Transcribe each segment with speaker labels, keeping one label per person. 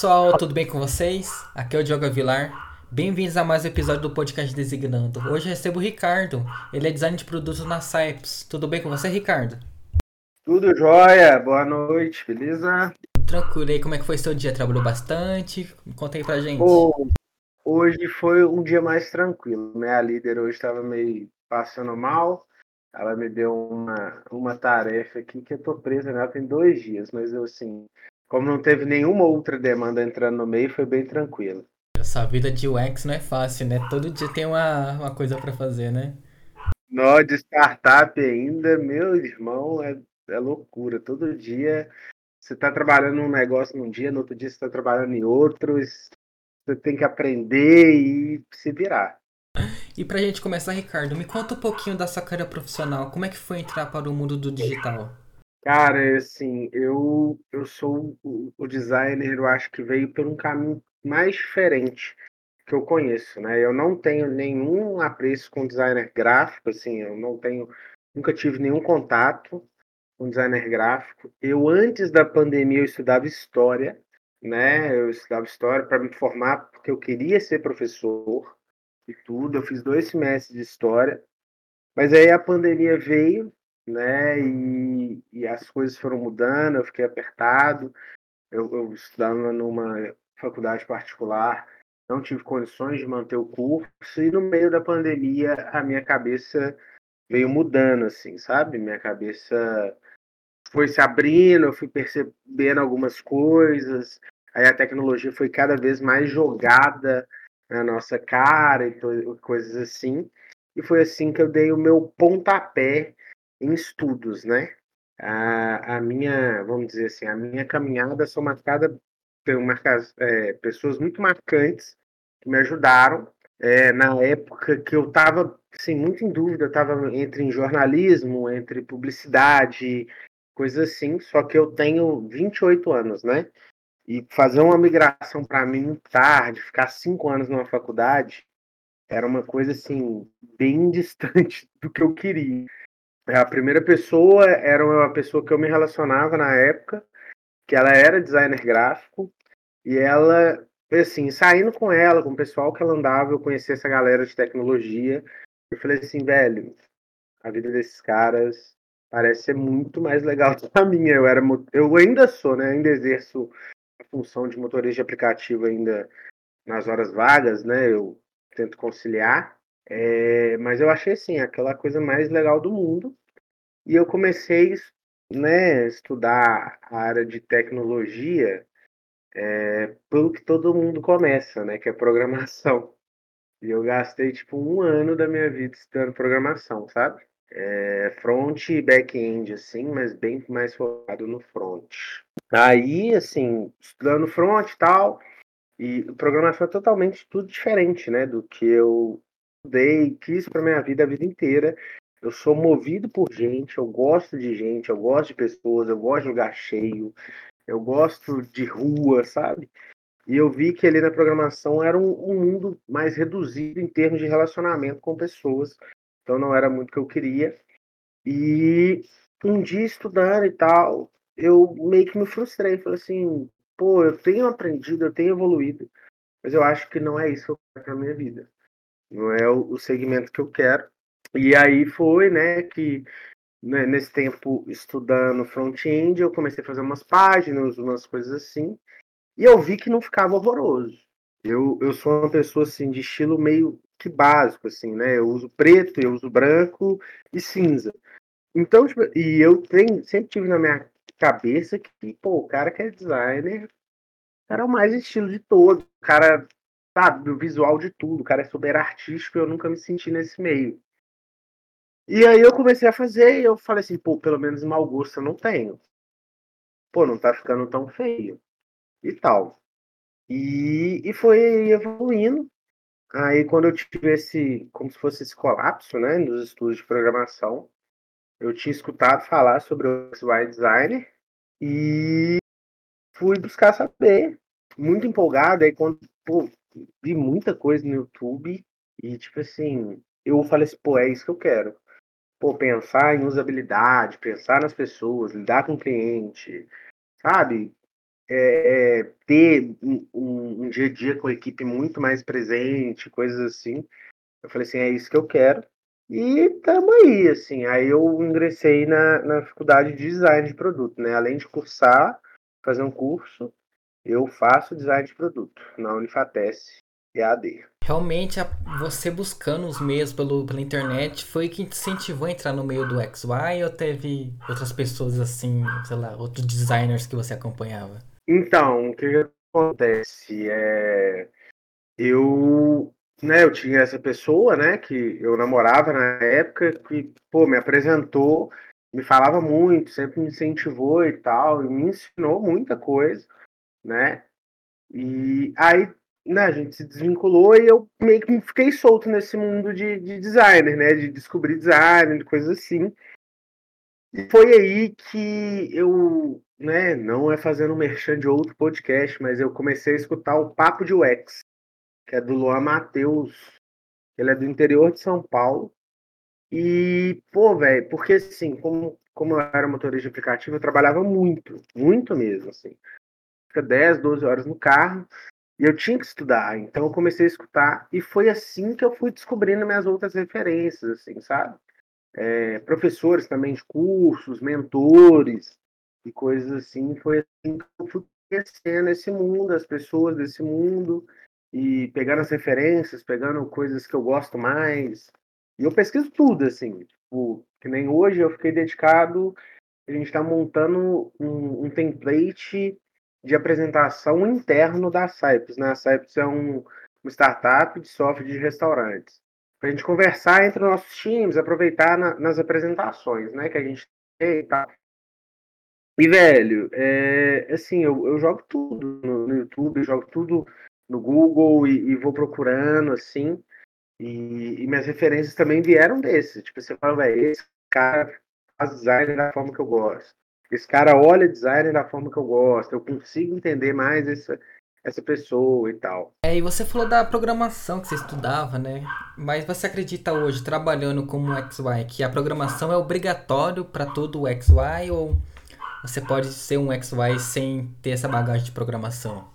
Speaker 1: pessoal, tudo bem com vocês? Aqui é o Diogo Vilar. Bem-vindos a mais um episódio do podcast Designando. Hoje eu recebo o Ricardo, ele é designer de produtos na Saipes. Tudo bem com você, Ricardo?
Speaker 2: Tudo jóia, boa noite, beleza?
Speaker 1: Tranquilo, e aí como é que foi seu dia? Trabalhou bastante? Conta aí pra gente.
Speaker 2: Pô, hoje foi um dia mais tranquilo. Minha líder hoje estava meio passando mal. Ela me deu uma, uma tarefa aqui que eu tô presa nela tem dois dias, mas eu assim, como não teve nenhuma outra demanda entrando no meio, foi bem tranquilo.
Speaker 1: Essa vida de UX não é fácil, né? Todo dia tem uma, uma coisa para fazer, né?
Speaker 2: Nó de startup ainda, meu irmão, é, é loucura. Todo dia você está trabalhando num negócio num dia, no outro dia você está trabalhando em outro. Você tem que aprender e se virar.
Speaker 1: E pra gente começar, Ricardo, me conta um pouquinho da sua carreira profissional. Como é que foi entrar para o mundo do digital?
Speaker 2: Cara, assim, eu, eu sou o, o designer, eu acho que veio por um caminho mais diferente que eu conheço, né? Eu não tenho nenhum apreço com designer gráfico, assim, eu não tenho, nunca tive nenhum contato com designer gráfico. Eu antes da pandemia eu estudava história, né? Eu estudava história para me formar porque eu queria ser professor e tudo. Eu fiz dois semestres de história, mas aí a pandemia veio né? E, e as coisas foram mudando, eu fiquei apertado. Eu, eu estudava numa faculdade particular, não tive condições de manter o curso, e no meio da pandemia a minha cabeça veio mudando, assim, sabe? Minha cabeça foi se abrindo, eu fui percebendo algumas coisas, aí a tecnologia foi cada vez mais jogada na nossa cara e coisas assim. E foi assim que eu dei o meu pontapé em estudos, né? A, a minha, vamos dizer assim, a minha caminhada são marcada por é, pessoas muito marcantes que me ajudaram. É, na época que eu estava assim, muito em dúvida, estava entre em jornalismo, entre publicidade, coisas assim, só que eu tenho 28 anos, né? E fazer uma migração para mim tarde, ficar cinco anos numa faculdade, era uma coisa assim, bem distante do que eu queria. A primeira pessoa era uma pessoa que eu me relacionava na época, que ela era designer gráfico, e ela, assim, saindo com ela, com o pessoal que ela andava, eu conheci essa galera de tecnologia, eu falei assim, velho, a vida desses caras parece ser muito mais legal que a minha. Eu era, eu ainda sou, né? Ainda exerço a função de motorista de aplicativo ainda nas horas vagas, né? Eu tento conciliar. É, mas eu achei assim, aquela coisa mais legal do mundo. E eu comecei né, estudar a área de tecnologia é, pelo que todo mundo começa, né, que é programação. E eu gastei tipo um ano da minha vida estudando programação, sabe? É, front e back-end, assim, mas bem mais focado no front. Aí, assim, estudando front e tal, e programação é totalmente tudo diferente, né, do que eu estudei, quis para minha vida a vida inteira. Eu sou movido por gente, eu gosto de gente, eu gosto de pessoas, eu gosto de lugar cheio, eu gosto de rua, sabe? E eu vi que ali na programação era um, um mundo mais reduzido em termos de relacionamento com pessoas. Então não era muito o que eu queria. E um dia estudando e tal, eu meio que me frustrei. Falei assim, pô, eu tenho aprendido, eu tenho evoluído, mas eu acho que não é isso que eu quero minha vida. Não é o, o segmento que eu quero. E aí foi, né, que né, nesse tempo estudando front-end, eu comecei a fazer umas páginas, umas coisas assim, e eu vi que não ficava horroroso. Eu, eu sou uma pessoa assim de estilo meio que básico assim, né? Eu uso preto, eu uso branco e cinza. Então, tipo, e eu tenho, sempre tive na minha cabeça que, pô, o cara que é designer, o cara é o mais estilo de todo, o cara sabe o visual de tudo, o cara é super artístico, eu nunca me senti nesse meio. E aí eu comecei a fazer e eu falei assim, pô, pelo menos mau gosto eu não tenho. Pô, não tá ficando tão feio. E tal. E, e foi evoluindo. Aí quando eu tive esse, como se fosse esse colapso, né, nos estudos de programação, eu tinha escutado falar sobre o UI Designer e fui buscar saber. Muito empolgado, aí quando, pô, vi muita coisa no YouTube e, tipo assim, eu falei assim, pô, é isso que eu quero pô, pensar em usabilidade, pensar nas pessoas, lidar com o cliente, sabe? é, é, ter um, um, dia a dia com a equipe muito mais presente, coisas assim. Eu falei assim, é isso que eu quero. E tamo aí, assim. Aí eu ingressei na, na faculdade de design de produto, né? Além de cursar, fazer um curso, eu faço design de produto na Unifatesc EAD.
Speaker 1: Realmente, você buscando os meios pelo, pela internet foi que te incentivou a entrar no meio do XY ou teve outras pessoas assim, sei lá, outros designers que você acompanhava?
Speaker 2: Então, o que acontece? É, eu, né, eu tinha essa pessoa, né, que eu namorava na época, que, pô, me apresentou, me falava muito, sempre me incentivou e tal, e me ensinou muita coisa, né? E aí, né, a gente se desvinculou e eu meio que fiquei solto nesse mundo de, de designer, né? De descobrir design, de coisas assim. E foi aí que eu, né, não é fazendo merchan de outro podcast, mas eu comecei a escutar o Papo de UX, que é do Luan Matheus. Ele é do interior de São Paulo. E, pô, velho, porque assim, como, como eu era motorista de aplicativo, eu trabalhava muito, muito mesmo, assim. Fica 10, 12 horas no carro, e eu tinha que estudar. Então eu comecei a escutar, e foi assim que eu fui descobrindo minhas outras referências, assim, sabe? é, professores também de cursos, mentores e coisas assim. Foi assim que eu fui conhecendo esse mundo, as pessoas desse mundo e pegando as referências, pegando coisas que eu gosto mais. E eu pesquiso tudo, assim. Tipo, que nem hoje eu fiquei dedicado, a gente está montando um, um, template de apresentação interno da Cypress. Né? A Cypress é um, uma startup de software de restaurantes para a gente conversar entre nossos times, aproveitar na, nas apresentações, né, que a gente tem e tal. E, velho, é, assim, eu, eu jogo tudo no, no YouTube, jogo tudo no Google e, e vou procurando, assim, e, e, minhas referências também vieram desse. Tipo, você fala, velho, esse cara faz design da forma que eu gosto. Esse cara olha design da forma que eu gosto. Eu consigo entender mais essa, essa pessoa e tal.
Speaker 1: É, e você falou da programação que você estudava, né? Mas você acredita hoje, trabalhando como XY, que a programação é obrigatório para todo o XY ou você pode ser um XY sem ter essa bagagem de programação?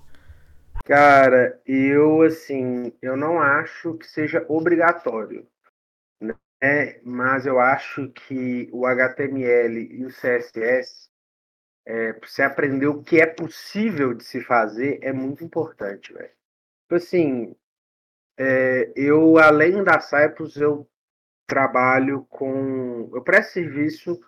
Speaker 2: Cara, eu assim, eu não acho que seja obrigatório, né? Mas eu acho que o HTML e o CSS é, você aprender o que é possível de se fazer é muito importante, velho. Tipo assim, é, eu, além da Cyprus, eu trabalho com. Eu presto serviço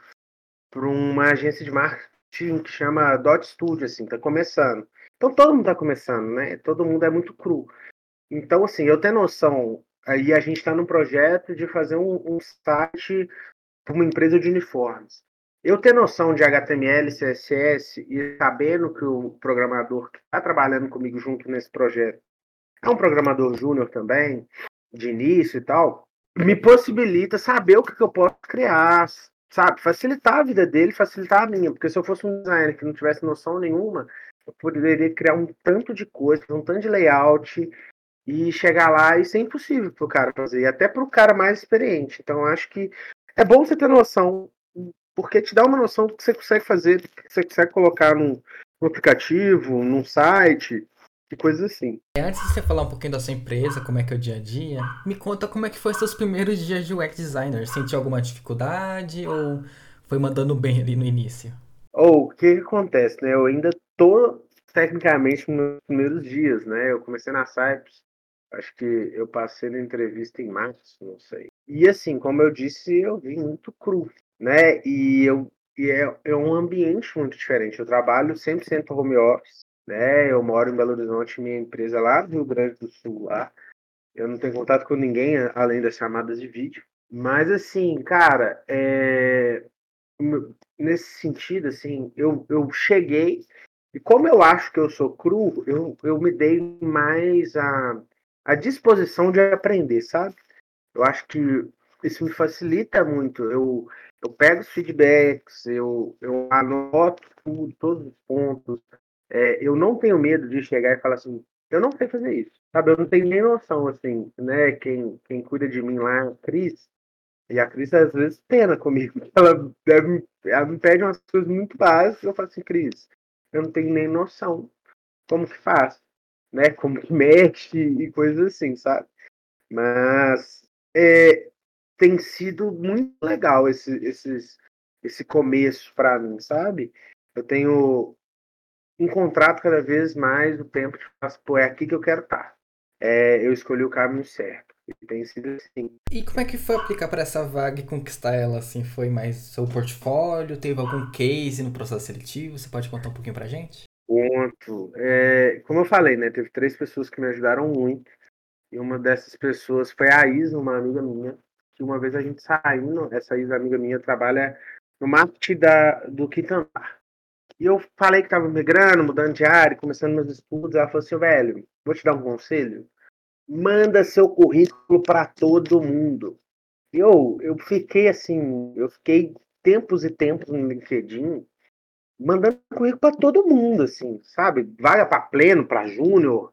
Speaker 2: para uma agência de marketing que chama Dot Studio, assim, tá começando. Então todo mundo tá começando, né? Todo mundo é muito cru. Então, assim, eu tenho noção. Aí a gente está num projeto de fazer um, um site para uma empresa de uniformes. Eu ter noção de HTML, CSS e sabendo que o programador que está trabalhando comigo junto nesse projeto é um programador júnior também, de início e tal, me possibilita saber o que, que eu posso criar, sabe? Facilitar a vida dele, facilitar a minha. Porque se eu fosse um designer que não tivesse noção nenhuma, eu poderia criar um tanto de coisa, um tanto de layout e chegar lá e ser impossível para o cara fazer, e até para o cara mais experiente. Então, acho que é bom você ter noção porque te dá uma noção do que você consegue fazer, do que você consegue colocar num, num aplicativo, num site, e coisas assim.
Speaker 1: Antes de você falar um pouquinho da sua empresa, como é que é o dia a dia, me conta como é que foi seus primeiros dias de UX designer. Sentiu alguma dificuldade ou foi mandando bem ali no início?
Speaker 2: Ou oh, o que, que acontece, né? Eu ainda tô tecnicamente nos primeiros dias, né? Eu comecei na Cypress, acho que eu passei na entrevista em março, não sei. E assim, como eu disse, eu vim muito cru né? E, eu, e é, é um ambiente muito diferente. Eu trabalho 100% home office, né? Eu moro em Belo Horizonte, minha empresa é lá no Rio Grande do Sul, lá. Eu não tenho contato com ninguém além das chamadas de vídeo. Mas, assim, cara, é... nesse sentido, assim, eu, eu cheguei e como eu acho que eu sou cru, eu, eu me dei mais a, a disposição de aprender, sabe? Eu acho que isso me facilita muito. Eu, eu pego os feedbacks, eu, eu anoto tudo, todos os pontos. É, eu não tenho medo de chegar e falar assim, eu não sei fazer isso, sabe? Eu não tenho nem noção, assim, né? Quem, quem cuida de mim lá, a Cris, e a Cris às vezes pena comigo. Ela, ela me pede umas coisas muito básicas, eu falo assim, Cris, eu não tenho nem noção como que faz, né? Como que mexe e coisas assim, sabe? Mas é, tem sido muito legal esse, esses, esse começo para mim, sabe? Eu tenho encontrado cada vez mais o tempo de falar, pô, é aqui que eu quero estar. É, eu escolhi o caminho certo. E tem sido assim.
Speaker 1: E como é que foi aplicar para essa vaga e conquistar ela? Assim, foi mais seu portfólio? Teve algum case no processo seletivo? Você pode contar um pouquinho pra gente?
Speaker 2: Conto. É, como eu falei, né? Teve três pessoas que me ajudaram muito. E uma dessas pessoas foi a Isa, uma amiga minha, que uma vez a gente saindo, essa Isa, amiga minha, trabalha no marketing da, do Quintanar. E eu falei que estava migrando, mudando de área, começando meus estudos. Ela falou assim: velho, vou te dar um conselho. Manda seu currículo para todo mundo. E eu, eu fiquei assim, eu fiquei tempos e tempos no LinkedIn mandando currículo para todo mundo, assim, sabe? Vaga para pleno, para júnior,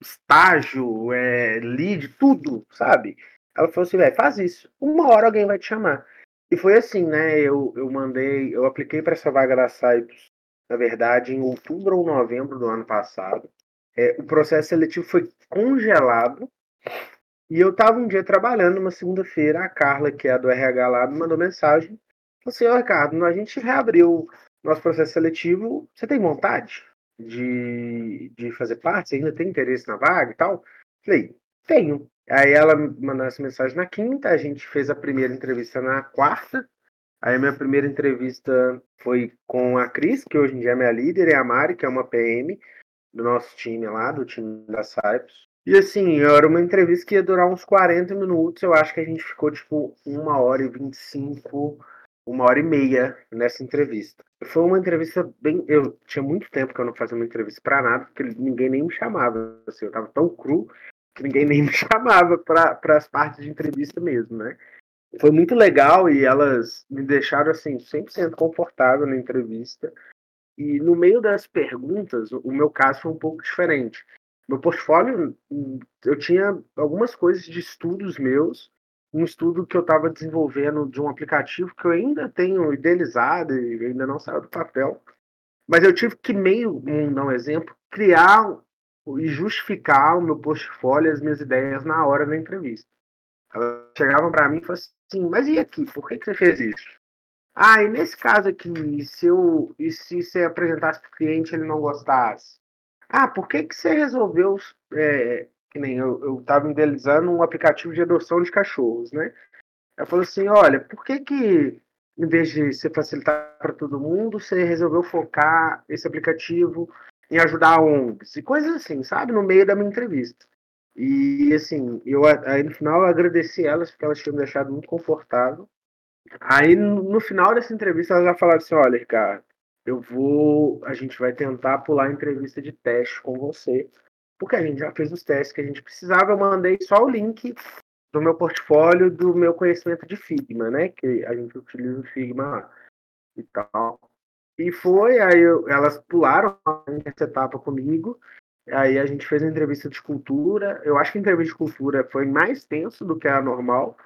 Speaker 2: estágio, é, lead, tudo, sabe? Ela falou assim, velho, faz isso. Uma hora alguém vai te chamar. E foi assim, né? Eu, eu mandei, eu apliquei para essa vaga da Cyprus, na verdade, em outubro ou novembro do ano passado. É, o processo seletivo foi congelado. E eu tava um dia trabalhando, uma segunda-feira, a Carla, que é a do RH lá, me mandou mensagem. Falou assim, ó, Ricardo, a gente reabriu nosso processo seletivo. Você tem vontade? de, de fazer parte? Você ainda tem interesse na vaga e tal? Falei, tenho. Aí ela mandou essa mensagem na quinta, a gente fez a primeira entrevista na quarta. Aí a minha primeira entrevista foi com a Cris, que hoje em dia é minha líder, e a Mari, que é uma PM do nosso time lá, do time da Cyprus. E assim, era uma entrevista que ia durar uns 40 minutos. Eu acho que a gente ficou tipo uma hora e 25 uma hora e meia nessa entrevista. Foi uma entrevista bem. Eu tinha muito tempo que eu não fazia uma entrevista para nada, porque ninguém nem me chamava. Assim, eu tava tão cru que ninguém nem me chamava para as partes de entrevista mesmo, né? Foi muito legal e elas me deixaram assim 100% confortável na entrevista. E no meio das perguntas, o meu caso foi um pouco diferente. No portfólio, eu tinha algumas coisas de estudos meus um estudo que eu estava desenvolvendo de um aplicativo que eu ainda tenho idealizado e ainda não saiu do papel. Mas eu tive que, meio, um, dar um exemplo, criar e justificar o meu portfólio, as minhas ideias na hora da entrevista. Elas chegavam para mim e falavam assim, mas e aqui, por que, que você fez isso? Ah, e nesse caso aqui, se, eu, e se você apresentasse para o cliente e ele não gostasse? Ah, por que, que você resolveu é, que nem eu estava idealizando um aplicativo de adoção de cachorros, né? Ela falou assim, olha, por que que em vez de você facilitar para todo mundo, você resolveu focar esse aplicativo em ajudar ONGs e coisas assim, sabe? No meio da minha entrevista. E assim, eu aí no final eu agradeci elas porque elas tinham me deixado muito confortável. Aí no final dessa entrevista elas já falaram assim, olha, Ricardo, eu vou, a gente vai tentar pular a entrevista de teste com você porque a gente já fez os testes que a gente precisava. Eu mandei só o link do meu portfólio, do meu conhecimento de Figma, né? Que a gente utiliza o Figma e tal. E foi, aí eu, elas pularam essa etapa comigo. Aí a gente fez a entrevista de cultura. Eu acho que a entrevista de cultura foi mais tenso do que a normal,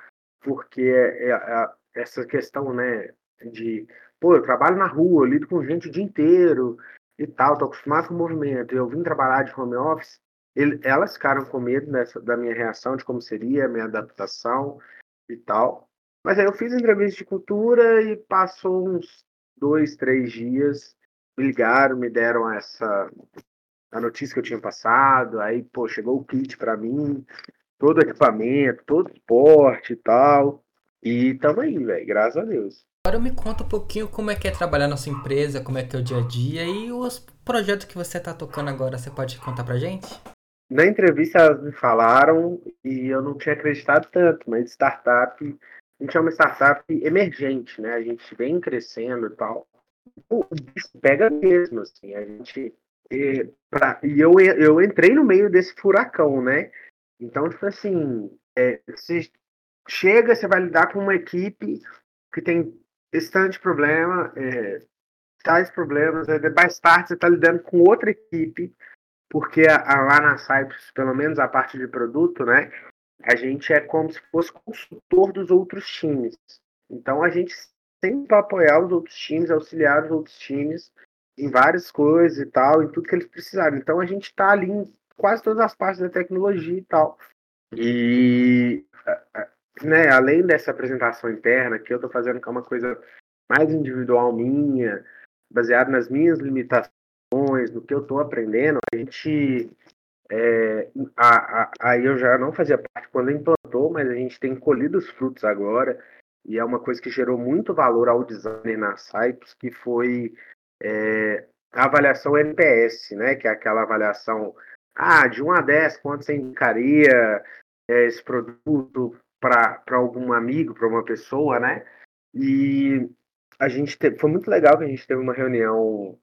Speaker 2: porque é, é, é essa questão, né, de, pô, eu trabalho na rua, eu lido com gente o dia inteiro, e tal, tô acostumado com o movimento, eu vim trabalhar de home office, ele, elas ficaram com medo dessa, da minha reação, de como seria a minha adaptação e tal. Mas aí eu fiz entrevista de cultura e passou uns dois, três dias, me ligaram, me deram essa a notícia que eu tinha passado, aí, pô, chegou o kit para mim, todo equipamento, todo o suporte e tal. E tamo aí, velho, graças a Deus.
Speaker 1: Agora me conta um pouquinho como é que é trabalhar na sua empresa, como é que é o dia a dia e os projetos que você está tocando agora, você pode contar pra gente?
Speaker 2: Na entrevista elas me falaram e eu não tinha acreditado tanto, mas startup, a gente é uma startup emergente, né? A gente vem crescendo e tal. O bicho pega mesmo, assim, a gente e, pra, e eu, eu entrei no meio desse furacão, né? Então, tipo assim, é, você chega, você vai lidar com uma equipe que tem esse de problema, é, tais problemas, aí mais tarde você está lidando com outra equipe, porque a, a, lá na Cypress, pelo menos a parte de produto, né, a gente é como se fosse consultor dos outros times. Então a gente sempre apoiar os outros times, auxiliar os outros times em várias coisas e tal, em tudo que eles precisaram. Então a gente está ali em quase todas as partes da tecnologia e tal. E né, além dessa apresentação interna que eu estou fazendo, que é uma coisa mais individual minha, baseado nas minhas limitações, no que eu estou aprendendo, a gente é, aí eu já não fazia parte quando implantou, mas a gente tem colhido os frutos agora, e é uma coisa que gerou muito valor ao designer na sites, que foi é, a avaliação NPS, né? Que é aquela avaliação ah, de 1 a 10, quanto você indicaria é, esse produto para algum amigo, para uma pessoa, né? E a gente teve, foi muito legal que a gente teve uma reunião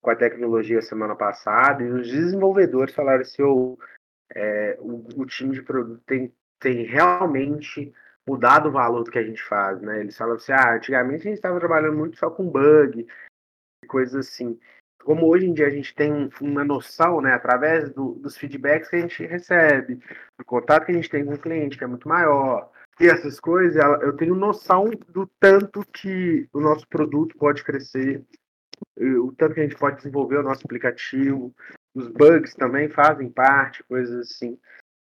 Speaker 2: com a tecnologia semana passada e os desenvolvedores falaram assim, oh, é, o, o, time de produto tem, tem realmente mudado o valor do que a gente faz, né? Eles falam assim, ah, antigamente a gente estava trabalhando muito só com bug, coisas assim. Como hoje em dia a gente tem uma noção, né, através do, dos feedbacks que a gente recebe, do contato que a gente tem com o cliente, que é muito maior, e essas coisas, eu tenho noção do tanto que o nosso produto pode crescer, o tanto que a gente pode desenvolver o nosso aplicativo, os bugs também fazem parte, coisas assim.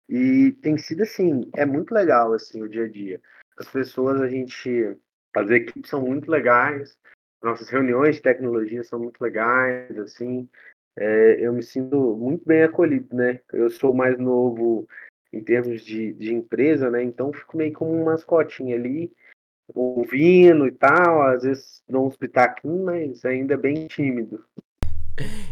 Speaker 2: E tem sido assim, é muito legal assim o dia a dia. As pessoas, a gente, as equipes são muito legais, nossas reuniões de tecnologia são muito legais, assim. É, eu me sinto muito bem acolhido, né? Eu sou mais novo em termos de, de empresa, né? Então fico meio como uma mascotinha ali, ouvindo e tal, às vezes dou uns pitaquinhos, mas ainda bem tímido.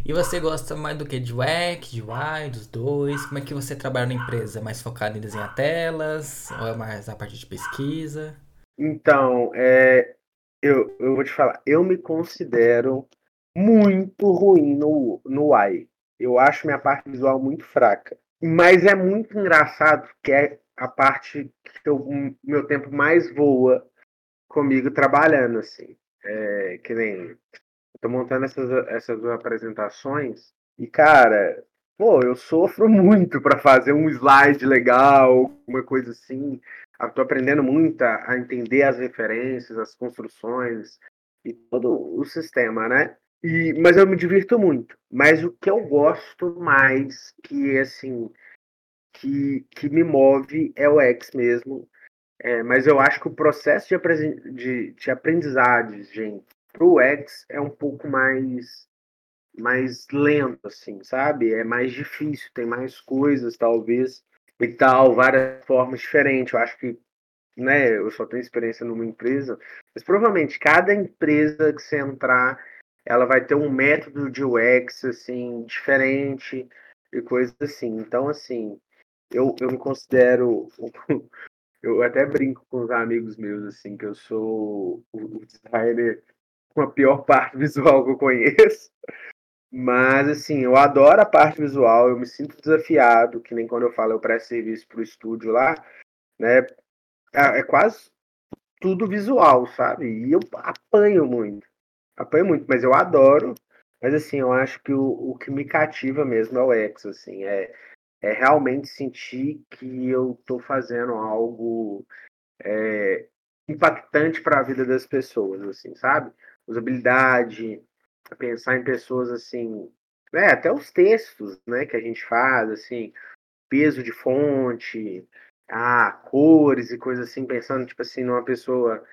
Speaker 1: E você gosta mais do que de UX, de UI, dos dois? Como é que você trabalha na empresa? Mais focado em desenhar telas? Ou é mais a parte de pesquisa?
Speaker 2: Então, é, eu, eu vou te falar, eu me considero muito ruim no, no UI. Eu acho minha parte visual muito fraca. Mas é muito engraçado que é a parte que o meu tempo mais voa comigo trabalhando, assim. É, que nem tô montando essas, essas apresentações e, cara, pô, eu sofro muito para fazer um slide legal, uma coisa assim. Tô aprendendo muito a, entender as referências, as construções e todo o sistema, né? E, mas eu me divirto muito. Mas o que eu gosto mais, que assim, que, que me move é o X mesmo. É, mas eu acho que o processo de, de, de aprendizagem, gente, pro X é um pouco mais mais lento, assim, sabe? É mais difícil, tem mais coisas, talvez, e tal, várias formas diferentes. Eu acho que, né, eu só tenho experiência numa empresa, mas provavelmente cada empresa que você entrar, ela vai ter um método de UX, assim, diferente e coisas assim. Então, assim, eu, eu me considero eu até brinco com os amigos meus assim que eu sou o designer com a pior parte visual que eu conheço. Mas, assim, eu adoro a parte visual, eu me sinto desafiado, que nem quando eu falo eu presto serviço para o estúdio lá, né? É, é quase tudo visual, sabe? E eu apanho muito. Apanho muito, mas eu adoro. Mas, assim, eu acho que o, o que me cativa mesmo é o X, assim, é, é realmente sentir que eu estou fazendo algo é, impactante para a vida das pessoas, assim, sabe? usabilidade, pensar em pessoas assim, é, até os textos, né, que a gente faz, assim, peso de fonte, ah, cores e coisas assim, pensando, tipo assim, numa pessoa,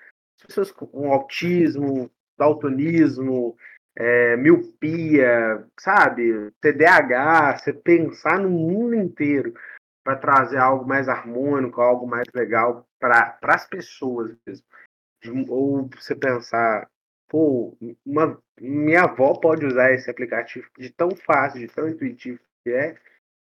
Speaker 2: pessoas com autismo, daltonismo, é, miopia, sabe, TDAH, você pensar no mundo inteiro para trazer algo mais harmônico, algo mais legal para as pessoas mesmo. Ou você pensar pô, uma, minha avó pode usar esse aplicativo de tão fácil, de tão intuitivo que é.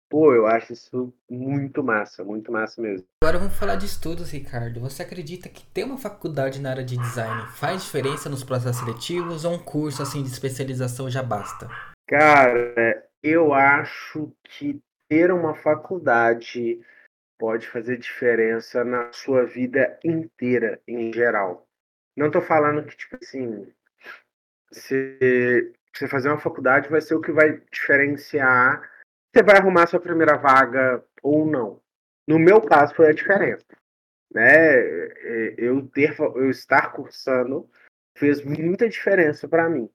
Speaker 2: Pô, eu acho isso muito massa, muito massa mesmo.
Speaker 1: Agora vamos falar de estudos, Ricardo. Você acredita que ter uma faculdade na área de design faz diferença nos processos seletivos ou um curso assim de especialização já basta?
Speaker 2: Cara, eu acho que ter uma faculdade pode fazer diferença na sua vida inteira, em geral. Não tô falando que, tipo assim, você, você fazer uma faculdade vai ser o que vai diferenciar você vai arrumar sua primeira vaga ou não. No meu caso foi a diferença. Né? Eu ter eu estar cursando fez muita diferença para mim.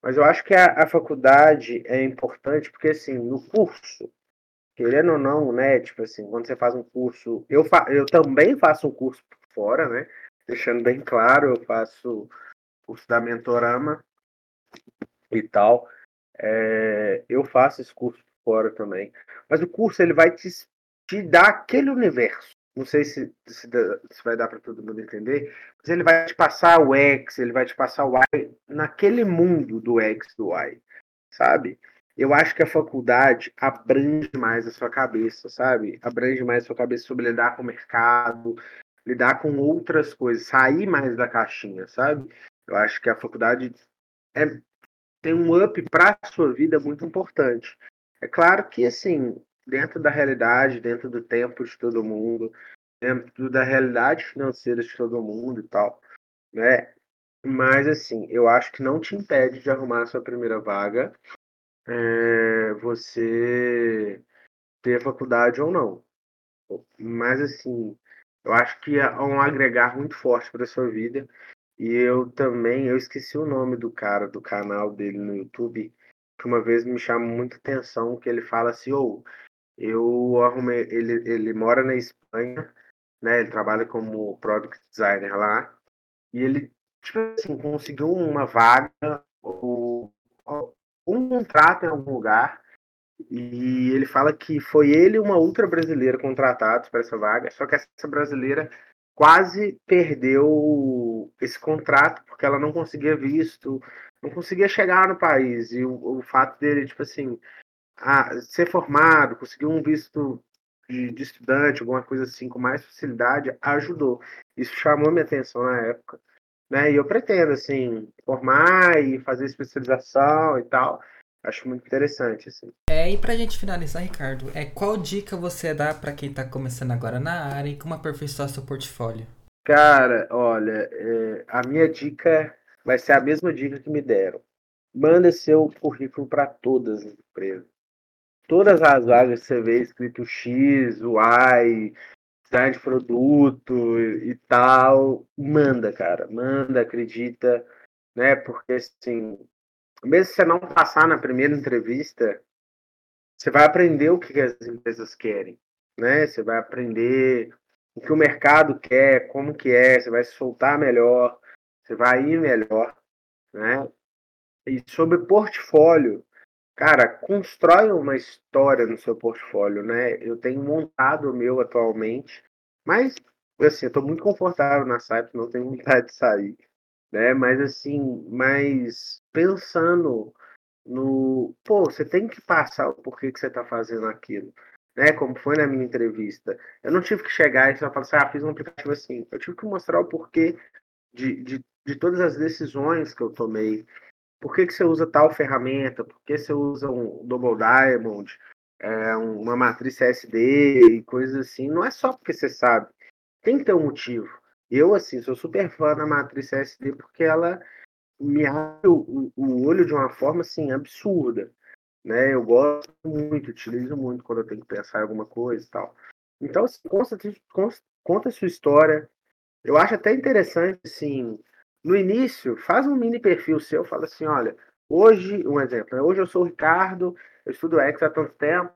Speaker 2: Mas eu acho que a, a faculdade é importante porque, assim, no curso, querendo ou não, né? Tipo assim, quando você faz um curso. Eu, fa eu também faço um curso por fora, né? Deixando bem claro, eu faço curso da Mentorama e tal. É, eu faço esse curso fora também. Mas o curso ele vai te, te dar aquele universo. Não sei se, se, se vai dar para todo mundo entender, mas ele vai te passar o X, ele vai te passar o Y naquele mundo do X do Y, sabe? eu acho que a faculdade abrange mais a sua cabeça, sabe? Abrange mais a sua cabeça sobre lidar com o mercado, lidar com outras coisas, sair mais da caixinha, sabe? Eu acho que a faculdade é, tem um up para a sua vida muito importante. É claro que, assim, dentro da realidade, dentro do tempo de todo mundo, dentro da realidade financeira de todo mundo e tal, né? Mas, assim, eu acho que não te impede de arrumar a sua primeira vaga é, você ter faculdade ou não. Mas, assim, eu acho que é um agregar muito forte para sua vida. E eu também, eu esqueci o nome do cara, do canal dele no YouTube, que uma vez me chamou muita atenção, que ele fala assim, ou oh, eu arrumei, ele, ele mora na Espanha, né, ele trabalha como product designer lá, e ele, tipo assim, conseguiu uma vaga, o, um contrato em algum lugar e ele fala que foi ele e uma outra brasileira contratados para essa vaga, só que essa brasileira quase perdeu esse contrato porque ela não conseguia visto, não conseguia chegar no país. E o, o fato dele, tipo assim, a, ser formado, conseguir um visto de, de, estudante, alguma coisa assim, com mais facilidade, ajudou. Isso chamou minha atenção na época. Né? E eu pretendo, assim, formar e fazer especialização e tal. Acho muito interessante, assim.
Speaker 1: É, e pra gente finalizar, Ricardo, é qual dica você dá para quem tá começando agora na área e como aperfeiçoar seu portfólio?
Speaker 2: Cara, olha, é, a minha dica vai ser a mesma dica que me deram. Manda seu currículo para todas as empresas. Todas as vagas que você vê escrito X, Y, design de produto e, tal, manda, cara, manda, acredita, né? Porque assim, mesmo se você não passar na primeira entrevista, você vai aprender o que as empresas querem, né? Você vai aprender o que o mercado quer, como que é, você vai se soltar melhor, você vai ir melhor, né? E sobre portfólio, Cara, constrói uma história no seu portfólio, né? Eu tenho montado o meu atualmente, mas assim, eu tô muito confortável na site, não tenho vontade de sair, né? Mas assim, mas pensando no, pô, você tem que passar o porquê que você tá fazendo aquilo, né? Como foi na minha entrevista. Eu não tive que chegar e só falar assim, ah, fiz um aplicativo assim. Eu tive que mostrar o porquê de, de, de todas as decisões que eu tomei, por que, que você usa tal ferramenta, por que você usa um Double Diamond, é, uma matriz CSD e coisas assim, não é só porque você sabe, tem que ter um motivo. Eu, assim, sou super fã da matriz CSD porque ela me abre o, o olho de uma forma, assim, absurda, né? Eu gosto muito, utilizo muito quando eu tenho que pensar em alguma coisa e tal. Então, assim, conta, conta a sua história. Eu acho até interessante, assim, no início, faz um mini perfil seu, fala assim, olha, hoje, um exemplo, né, hoje eu sou o Ricardo, eu estudo X há tanto tempo,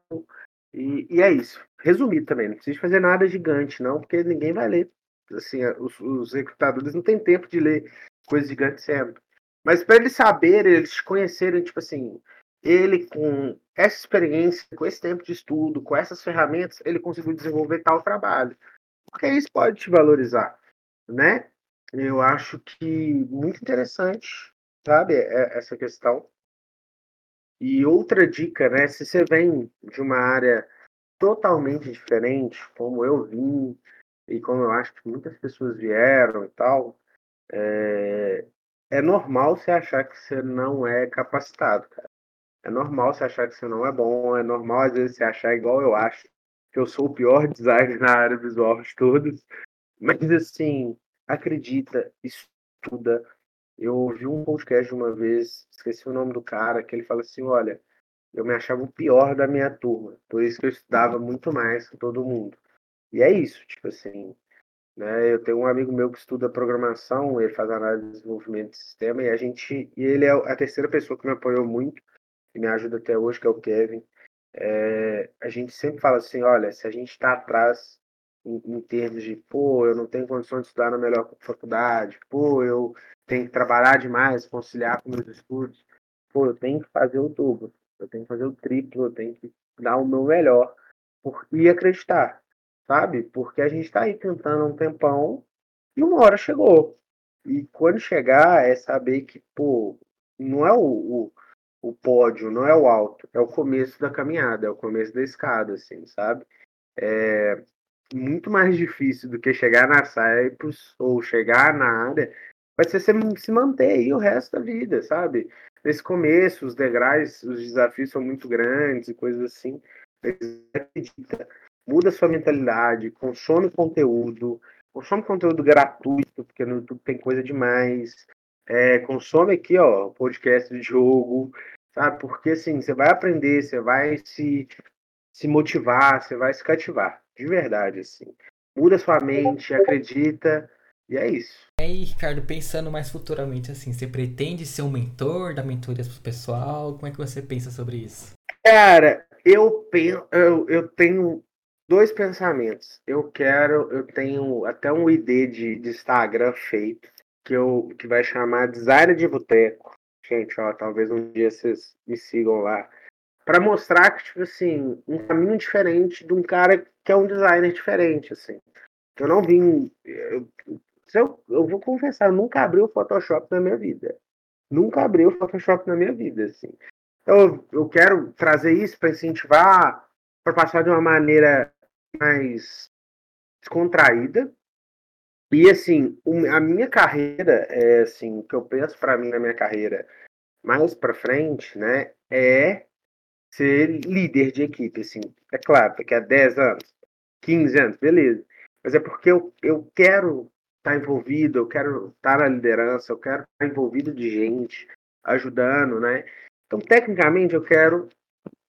Speaker 2: e, e é isso. Resumido também, não precisa fazer nada gigante, não, porque ninguém vai ler. Assim, os, os recrutadores não têm tempo de ler coisas gigantes sempre. Mas para eles saberem, eles te conhecerem, tipo assim, ele com essa experiência, com esse tempo de estudo, com essas ferramentas, ele conseguiu desenvolver tal trabalho. Porque isso pode te valorizar, né? Eu acho que muito interessante, sabe, é, essa questão. E outra dica, né? Se você vem de uma área totalmente diferente, como eu vim, e como eu acho que muitas pessoas vieram e tal, é, é normal você achar que você não é capacitado, cara. É normal você achar que você não é bom, é normal às vezes você achar igual eu acho, que eu sou o pior designer na área visual de todos. Mas assim, acredita, estuda. Eu ouvi um podcast uma vez, esqueci o nome do cara, que ele fala assim: olha, eu me achava o pior da minha turma, por isso que eu estudava muito mais que todo mundo. E é isso, tipo assim, Né? Eu tenho um amigo meu que estuda programação, ele faz análise de desenvolvimento de sistema, e a gente. E ele é a terceira pessoa que me apoiou muito, que me ajuda até hoje, que é o Kevin. É, a gente sempre fala assim, olha, se a gente está atrás em, em, termos de, pô, eu não tenho condições de estudar na melhor faculdade, pô, eu tenho que trabalhar demais, conciliar com meus estudos, pô, eu tenho que fazer o dobro, eu tenho que fazer o triplo, eu tenho que dar o meu melhor por, e acreditar, sabe? Porque a gente está aí tentando um tempão e uma hora chegou. E quando chegar, é saber que, pô, não é o, o, o pódio, não é o alto, é o começo da caminhada, é o começo da escada, assim, sabe? É muito mais difícil do que chegar na Cyprus ou chegar na área, vai ser se manter aí o resto da vida, sabe? Nesse começo, os degraus, os desafios são muito grandes e coisas assim. Acredita, muda sua mentalidade, consome conteúdo, consome conteúdo gratuito, porque no YouTube tem coisa demais. É, consome aqui, ó, podcast de jogo, sabe? Porque assim, você vai aprender, você vai se, se motivar, você vai se cativar, de verdade, assim. Muda sua mente, acredita, e é isso.
Speaker 1: E aí, Ricardo, pensando mais futuramente, assim, você pretende ser um mentor, dar mentorias pro pessoal? Como é que você pensa sobre isso?
Speaker 2: Cara, eu, penso, eu, eu tenho dois pensamentos. Eu quero, eu tenho até um ID de, de Instagram feito, que, eu, que vai chamar Design de Boteco. Gente, ó, talvez um dia vocês me sigam lá. para mostrar que, tipo assim, um caminho diferente de um cara que é um designer diferente, assim. Eu não vim. Eu, eu, eu vou confessar, eu nunca abri o Photoshop na minha vida. Nunca abri o Photoshop na minha vida, assim. Então, eu quero trazer isso para incentivar, para passar de uma maneira mais descontraída. E assim, a minha carreira, é assim, o que eu penso para mim na minha carreira mais para frente, né, é ser líder de equipe, assim. É claro, daqui a 10 anos, 15 anos, beleza. Mas é porque eu, eu quero estar tá envolvido, eu quero estar tá na liderança, eu quero estar envolvido de gente, ajudando, né? Então, tecnicamente, eu quero,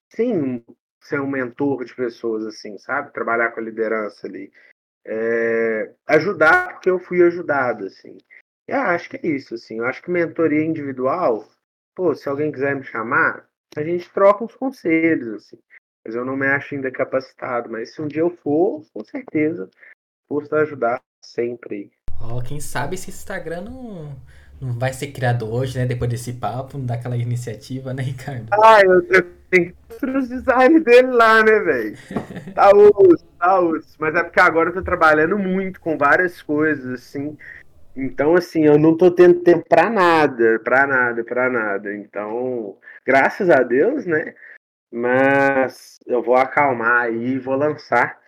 Speaker 2: sim, ser um mentor de pessoas, assim, sabe? Trabalhar com a liderança ali. É, ajudar porque eu fui ajudado, assim. E acho que é isso, assim. Eu acho que mentoria individual, pô, se alguém quiser me chamar, a gente troca uns conselhos, assim. Mas eu não me acho ainda capacitado. Mas se um dia eu for, com certeza, posso ajudar sempre.
Speaker 1: Oh, quem sabe esse Instagram não não vai ser criado hoje, né? Depois desse papo, daquela iniciativa, né, Ricardo?
Speaker 2: Ah, eu, eu que os designs dele lá, né, velho? Tá osso, tá osso. Mas é porque agora eu tô trabalhando muito com várias coisas, assim. Então, assim, eu não tô tendo tempo pra nada, pra nada, pra nada. Então, graças a Deus, né? Mas eu vou acalmar aí e vou lançar.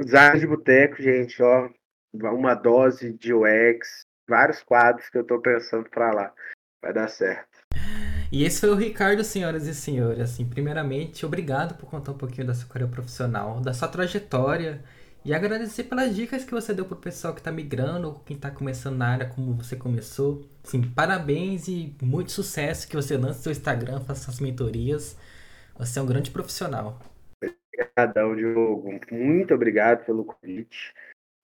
Speaker 2: Design de boteco, gente, ó. Uma dose de UX, vários quadros que eu tô pensando para lá. Vai dar certo.
Speaker 1: E esse foi o Ricardo, senhoras e senhores. Assim, primeiramente, obrigado por contar um pouquinho da sua carreira profissional, da sua trajetória e agradecer pelas dicas que você deu pro pessoal que tá migrando, quem tá começando na área como você começou. Sim, parabéns e muito sucesso que você lance seu Instagram, faça suas mentorias. Você é um grande profissional.
Speaker 2: Obrigadão, Diogo. Muito obrigado pelo convite.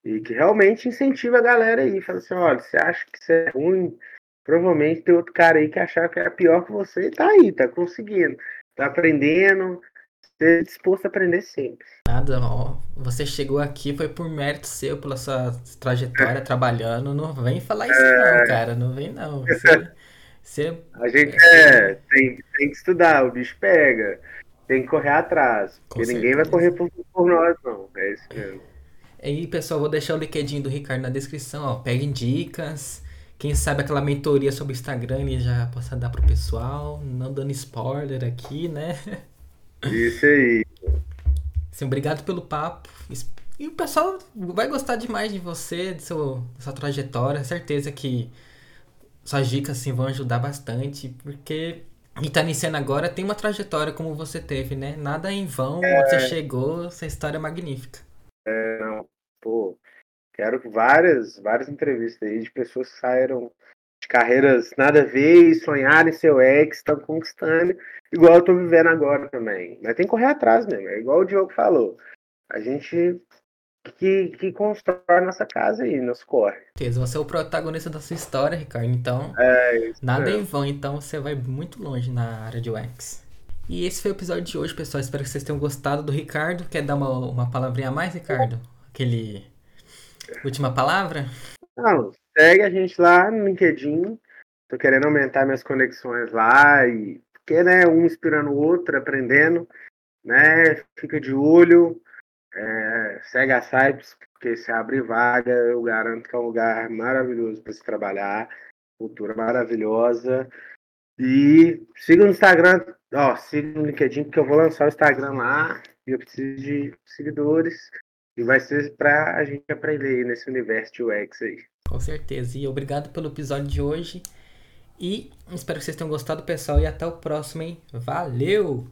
Speaker 2: E que realmente incentiva a galera aí. Fala assim, olha, você acha que isso é ruim? Provavelmente tem outro cara aí que achava que era pior que você e tá aí, tá conseguindo. Tá aprendendo, ser disposto a aprender sempre.
Speaker 1: Nada, ó. Você chegou aqui, foi por mérito seu, pela sua trajetória trabalhando. Não vem falar isso, é... não, cara. Não vem, não. Você,
Speaker 2: você... A gente é, tem, tem que estudar, o bicho pega. Tem que correr atrás. Com porque certeza. ninguém vai correr por, por nós, não. É isso mesmo.
Speaker 1: Aí, pessoal, vou deixar o LinkedIn do Ricardo na descrição, ó. Peguem dicas. Quem sabe aquela mentoria sobre o Instagram ele já possa dar pro pessoal. Não dando spoiler aqui, né?
Speaker 2: Isso aí.
Speaker 1: Assim, obrigado pelo papo. E o pessoal vai gostar demais de você, de seu, sua trajetória. Certeza que suas dicas assim, vão ajudar bastante. Porque quem tá iniciando agora tem uma trajetória como você teve, né? Nada em vão, é... você chegou, essa história é magnífica.
Speaker 2: É, não, pô, quero várias, várias entrevistas aí de pessoas que saíram de carreiras nada a ver e sonharem seu ex, estão conquistando, igual eu tô vivendo agora também. Mas tem que correr atrás mesmo, é igual o Diogo falou. A gente que, que constrói a nossa casa aí, nos corre.
Speaker 1: Você é o protagonista da sua história, Ricardo. Então, é, nada é. em vão. Então, você vai muito longe na área de UX. E esse foi o episódio de hoje, pessoal. Espero que vocês tenham gostado do Ricardo. Quer dar uma, uma palavrinha a mais, Ricardo? Aquele. Última palavra?
Speaker 2: Não, segue a gente lá no LinkedIn. Tô querendo aumentar minhas conexões lá e. Porque, né, um inspirando o outro, aprendendo, né? Fica de olho. É, segue a Cypes, porque se abrir vaga, eu garanto que é um lugar maravilhoso para se trabalhar, cultura maravilhosa. E siga no Instagram, ó, siga no LinkedIn, porque eu vou lançar o Instagram lá e eu preciso de seguidores. E vai ser para a gente aprender nesse universo de UX aí.
Speaker 1: Com certeza. E obrigado pelo episódio de hoje. E espero que vocês tenham gostado, pessoal. E até o próximo, hein? Valeu!